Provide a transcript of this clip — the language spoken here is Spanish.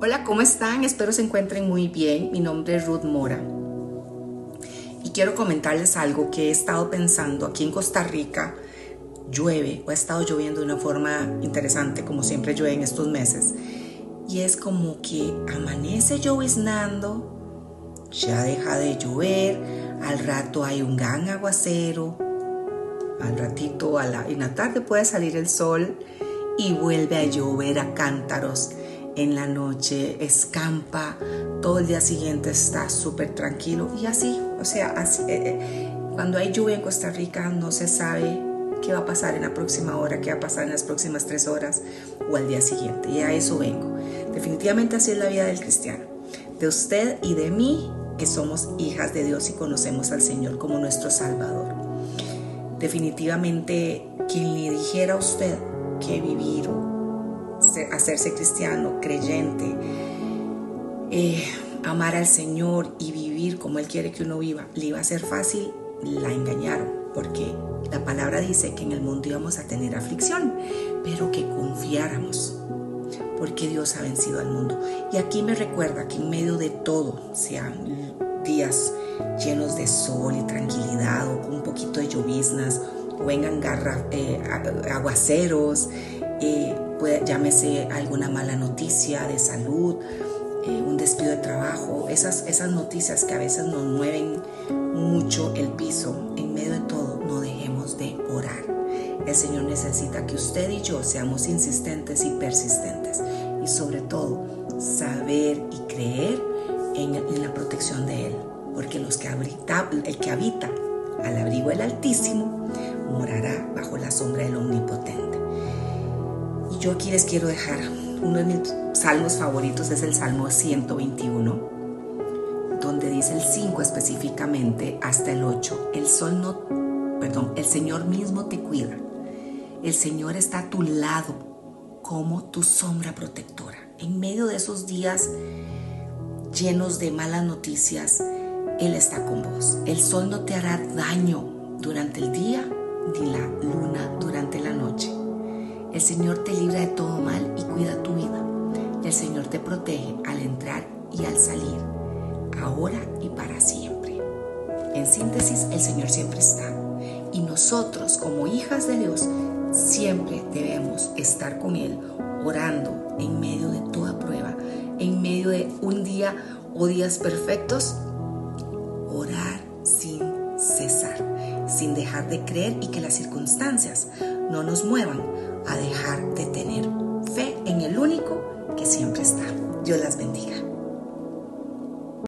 Hola, ¿cómo están? Espero se encuentren muy bien. Mi nombre es Ruth Mora. Y quiero comentarles algo que he estado pensando aquí en Costa Rica. Llueve o ha estado lloviendo de una forma interesante, como siempre llueve en estos meses. Y es como que amanece lloviznando, ya deja de llover, al rato hay un gran aguacero, al ratito a la, en la tarde puede salir el sol y vuelve a llover a cántaros en la noche, escampa, todo el día siguiente está súper tranquilo y así, o sea, así, eh, eh, cuando hay lluvia en Costa Rica no se sabe qué va a pasar en la próxima hora, qué va a pasar en las próximas tres horas o al día siguiente. Y a eso vengo. Definitivamente así es la vida del cristiano. De usted y de mí, que somos hijas de Dios y conocemos al Señor como nuestro Salvador. Definitivamente quien le dijera a usted que vivir hacerse cristiano, creyente, eh, amar al Señor y vivir como Él quiere que uno viva, le iba a ser fácil, la engañaron, porque la palabra dice que en el mundo íbamos a tener aflicción, pero que confiáramos, porque Dios ha vencido al mundo. Y aquí me recuerda que en medio de todo, sean días llenos de sol y tranquilidad, o con un poquito de lloviznas, o vengan garra, eh, aguaceros, eh, llámese alguna mala noticia de salud, eh, un despido de trabajo, esas, esas noticias que a veces nos mueven mucho el piso, en medio de todo, no dejemos de orar. El Señor necesita que usted y yo seamos insistentes y persistentes y sobre todo saber y creer en, en la protección de Él, porque los que habita, el que habita al abrigo del Altísimo morará bajo la sombra del Omnipotente yo aquí les quiero dejar uno de mis salmos favoritos es el Salmo 121, donde dice el 5 específicamente hasta el 8. El sol no, perdón, el Señor mismo te cuida. El Señor está a tu lado como tu sombra protectora. En medio de esos días llenos de malas noticias, Él está con vos. El sol no te hará daño durante el día El Señor te libra de todo mal y cuida tu vida. El Señor te protege al entrar y al salir, ahora y para siempre. En síntesis, el Señor siempre está. Y nosotros como hijas de Dios siempre debemos estar con Él, orando en medio de toda prueba, en medio de un día o días perfectos, orar sin cesar, sin dejar de creer y que las circunstancias no nos muevan a dejar de tener fe en el único que siempre está. Dios las bendiga.